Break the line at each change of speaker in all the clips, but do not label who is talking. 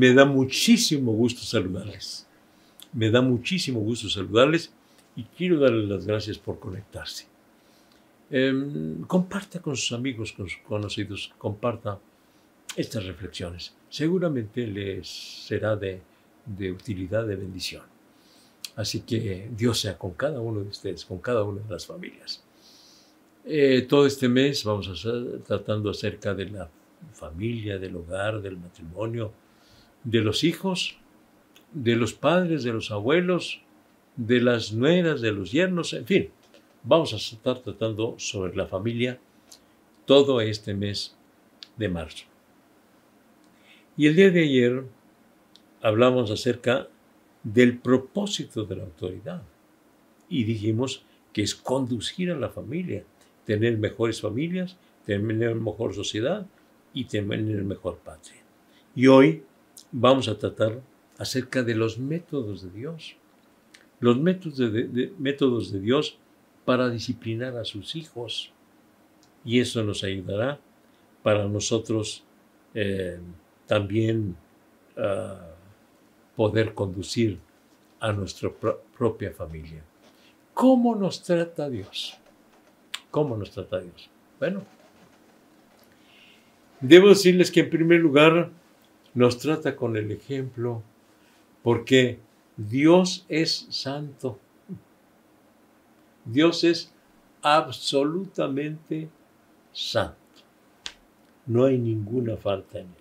Me da muchísimo gusto saludarles. Me da muchísimo gusto saludarles y quiero darles las gracias por conectarse. Em, comparta con sus amigos, con sus conocidos, comparta estas reflexiones. Seguramente les será de, utilidad, de bendición. Así que Dios sea con cada uno de ustedes, con cada una de las familias. Eh, todo este mes vamos a estar tratando acerca de la familia, del hogar, del matrimonio, de los hijos, de los padres, de los abuelos, de las nueras, de los yernos, en fin. Vamos a estar tratando sobre la familia todo este mes de marzo. Y el día de ayer hablamos acerca del propósito de la autoridad y dijimos que es conducir a la familia, tener mejores familias, tener mejor sociedad y tener mejor patria. Y hoy vamos a tratar acerca de los métodos de Dios, los métodos de, métodos de Dios para disciplinar a sus hijos. Y eso nos ayudará para nosotros eh, también ah, poder conducir a nuestra propia familia. ¿Cómo nos trata Dios? ¿Cómo nos trata Dios? Bueno, debo decirles que en primer lugar nos trata con el ejemplo porque Dios es santo. Dios es absolutamente santo. No hay ninguna falta en él.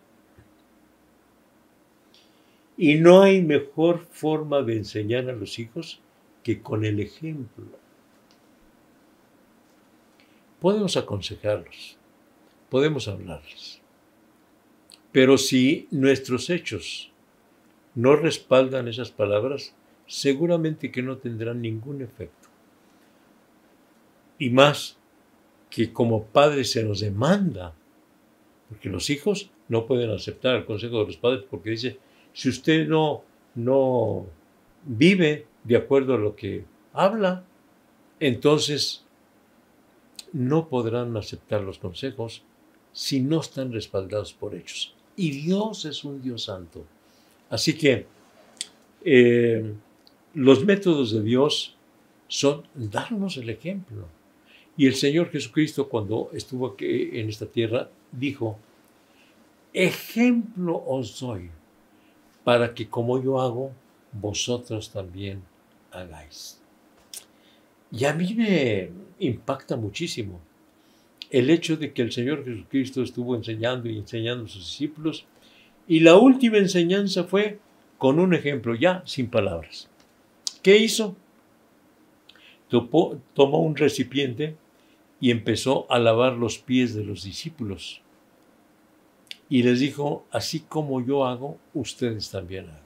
Y no hay mejor forma de enseñar a los hijos que con el ejemplo. Podemos aconsejarlos, podemos hablarles, pero si nuestros hechos no respaldan esas palabras, seguramente que no tendrán ningún efecto. Y más que como padres se nos demanda, porque los hijos no pueden aceptar el consejo de los padres porque dice, si usted no, no vive de acuerdo a lo que habla, entonces no podrán aceptar los consejos si no están respaldados por hechos. Y Dios es un Dios santo. Así que eh, los métodos de Dios son darnos el ejemplo. Y el Señor Jesucristo cuando estuvo aquí en esta tierra dijo, ejemplo os doy para que como yo hago, vosotros también hagáis. Y a mí me impacta muchísimo el hecho de que el Señor Jesucristo estuvo enseñando y enseñando a sus discípulos y la última enseñanza fue con un ejemplo, ya sin palabras. ¿Qué hizo? Tomó un recipiente y empezó a lavar los pies de los discípulos y les dijo, así como yo hago, ustedes también hagan.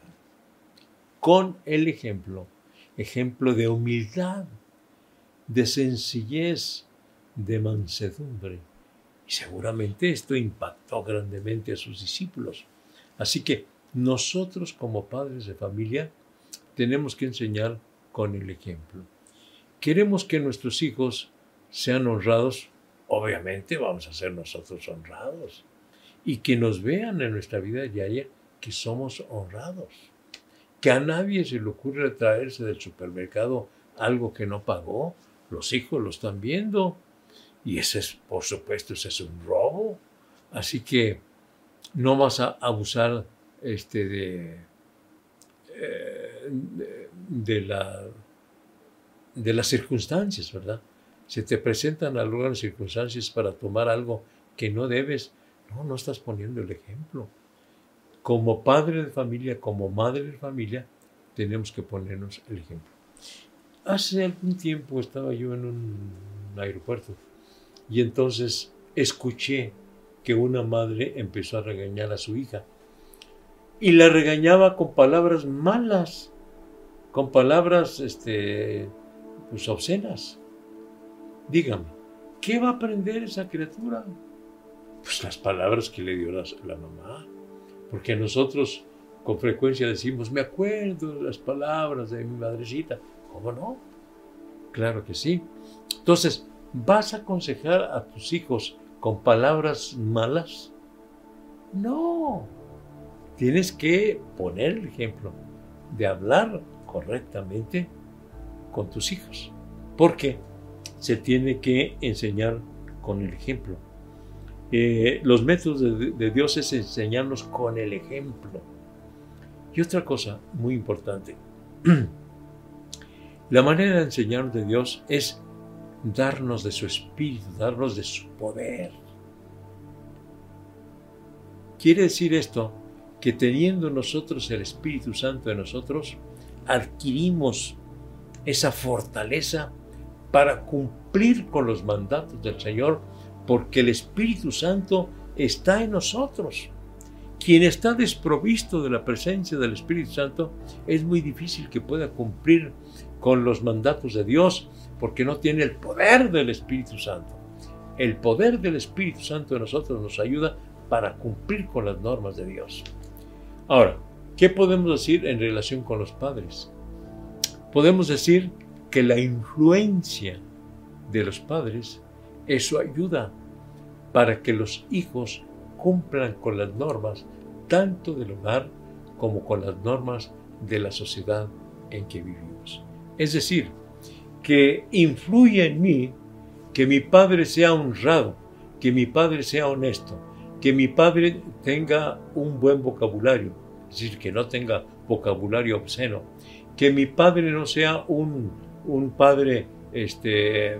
Con el ejemplo, ejemplo de humildad, de sencillez, de mansedumbre. Y seguramente esto impactó grandemente a sus discípulos. Así que nosotros como padres de familia tenemos que enseñar con el ejemplo. Queremos que nuestros hijos sean honrados, obviamente vamos a ser nosotros honrados y que nos vean en nuestra vida diaria que somos honrados. Que a nadie se le ocurre traerse del supermercado algo que no pagó. Los hijos lo están viendo. Y ese es, por supuesto, ese es un robo. Así que no vas a abusar este, de, eh, de, la, de las circunstancias, ¿verdad? Se te presentan algunas circunstancias para tomar algo que no debes, no, no estás poniendo el ejemplo. Como padre de familia, como madre de familia, tenemos que ponernos el ejemplo. Hace algún tiempo estaba yo en un aeropuerto y entonces escuché que una madre empezó a regañar a su hija y la regañaba con palabras malas, con palabras este, pues, obscenas. Dígame, ¿qué va a aprender esa criatura? Pues las palabras que le dio la, mamá. Porque nosotros con frecuencia decimos, me acuerdo las palabras de mi madrecita. ¿Cómo no? Claro que sí. Entonces, ¿vas a aconsejar a tus hijos con palabras malas? No. tienes que poner el ejemplo de hablar correctamente con tus hijos. Porque se tiene que enseñar con el ejemplo. Eh, los métodos de, de Dios es enseñarnos con el ejemplo. Y otra cosa muy importante. La manera de enseñarnos de Dios es darnos de su espíritu, darnos de su poder. Quiere decir esto que teniendo nosotros el Espíritu Santo en nosotros, adquirimos esa fortaleza para cumplir con los mandatos del Señor, porque el Espíritu Santo está en nosotros. Quien está desprovisto de la presencia del Espíritu Santo es muy difícil que pueda cumplir con los mandatos de Dios porque no tiene el poder del Espíritu Santo. El poder del Espíritu Santo en nosotros nos ayuda para cumplir con las normas de Dios. Ahora, ¿qué podemos decir en relación con los padres? Podemos decir que la influencia de los padres es su ayuda para que los hijos cumplan con las normas tanto del hogar como con las normas de la sociedad en que vivimos. Es decir, que influye en mí que mi padre sea honrado, que mi padre sea honesto, que mi padre tenga un buen vocabulario, es decir, que no tenga vocabulario obsceno, que mi padre no sea un, un padre este,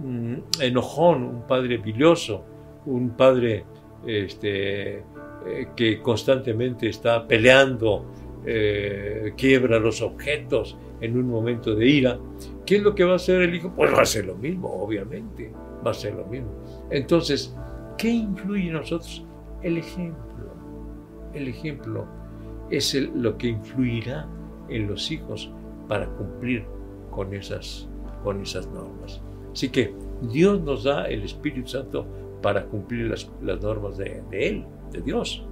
mm, enojón, un padre bilioso, un padre este, eh, que constantemente está peleando, eh, quiebra los objetos en un momento de ira. ¿Qué es lo que va a hacer el hijo? Pues va a ser lo mismo, obviamente, va a ser lo mismo. Entonces, ¿qué influye en nosotros? El ejemplo. El ejemplo es lo que influirá en los hijos para cumplir con esas, con esas normas. Así que Dios nos da el Espíritu Santo para cumplir las, normas de, Él, de Dios.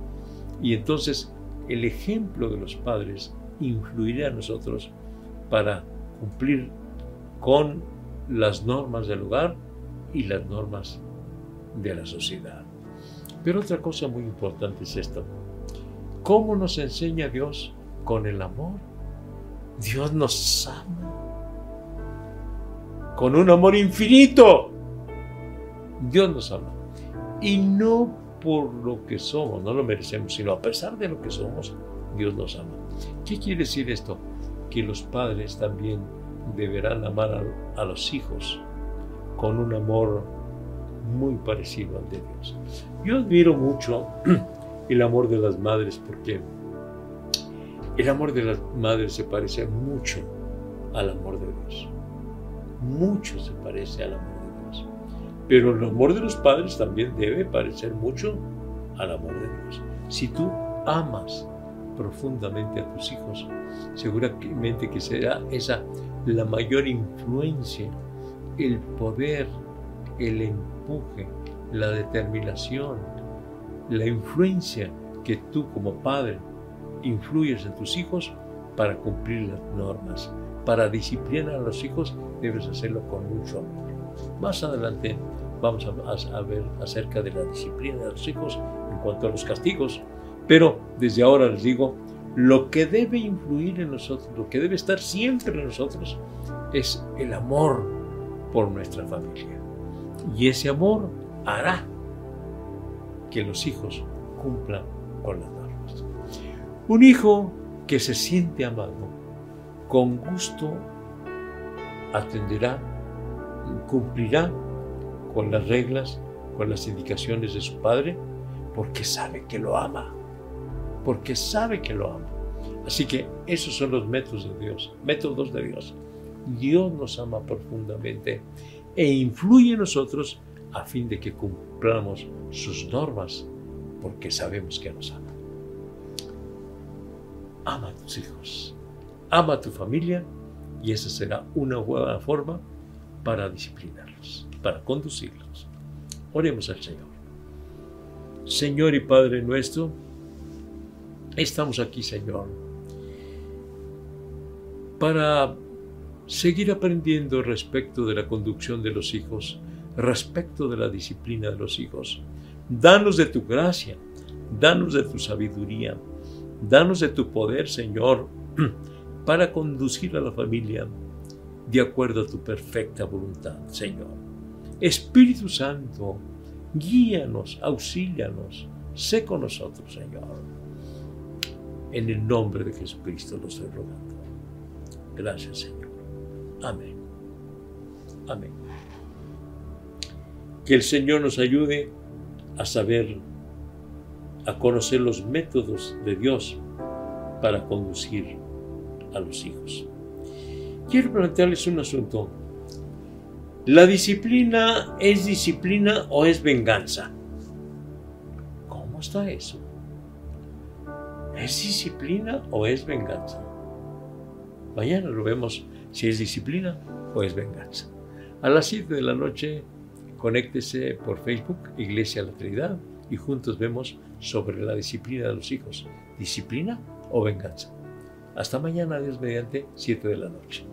Y entonces el ejemplo de los padres influirá en nosotros para cumplir con las normas del hogar y las normas de la sociedad. Pero otra cosa muy importante es esto. ¿Cómo nos enseña Dios? Con el amor. Dios nos ama. Con un amor infinito. Dios nos ama. Y no por lo que somos, no lo merecemos, sino a pesar de lo que somos, Dios nos ama. ¿Qué quiere decir esto? Que los padres también deberán amar a, los hijos con un amor muy parecido al de Dios. Yo admiro mucho el amor de las madres porque el amor de las madres se parece mucho al amor de Dios. Mucho se parece al amor pero el amor de los padres también debe parecer mucho al amor de Dios. Si tú amas profundamente a tus hijos, seguramente que será esa la mayor influencia, el poder, el empuje, la determinación, la influencia que tú como padre influyes en tus hijos para cumplir las normas. Para disciplinar a los hijos debes hacerlo con mucho amor. Más adelante vamos a, ver acerca de la disciplina de los hijos en cuanto a los castigos. Pero desde ahora les digo, lo que debe influir en nosotros, lo que debe estar siempre en nosotros, es el amor por nuestra familia. Y ese amor hará que los hijos cumplan con las normas. Un hijo que se siente amado, con gusto atenderá, cumplirá con las reglas, con las indicaciones de su padre, porque sabe que lo ama, porque sabe que lo ama. Así que esos son los métodos de Dios, métodos de Dios. Dios nos ama profundamente e influye en nosotros a fin de que cumplamos sus normas, porque sabemos que nos ama. Ama a tus hijos, ama a tu familia y esa será una buena forma para disciplinarlos para conducirlos. Oremos al Señor. Señor y Padre nuestro, estamos aquí, Señor, para seguir aprendiendo respecto de la conducción de los hijos, respecto de la disciplina de los hijos. Danos de tu gracia, Danos de tu sabiduría. Danos de tu poder, Señor, para conducir a la familia de acuerdo a tu perfecta voluntad, Señor. Espíritu Santo, guíanos, auxílianos, sé con nosotros, Señor. En el nombre de Jesucristo lo estoy rogando. Gracias, Señor. Amén. Amén. Que el Señor nos ayude a saber, a conocer los métodos de Dios para conducir a los hijos. Quiero plantearles un asunto. ¿La disciplina es disciplina o es venganza? ¿Cómo está eso? ¿Es disciplina o es venganza? Mañana lo vemos si es disciplina o es venganza. A las 7 de la noche, conéctese por Facebook, Iglesia La Trinidad, y juntos vemos sobre la disciplina de los hijos. ¿Disciplina o venganza? Hasta mañana, Dios mediante, 7 de la noche.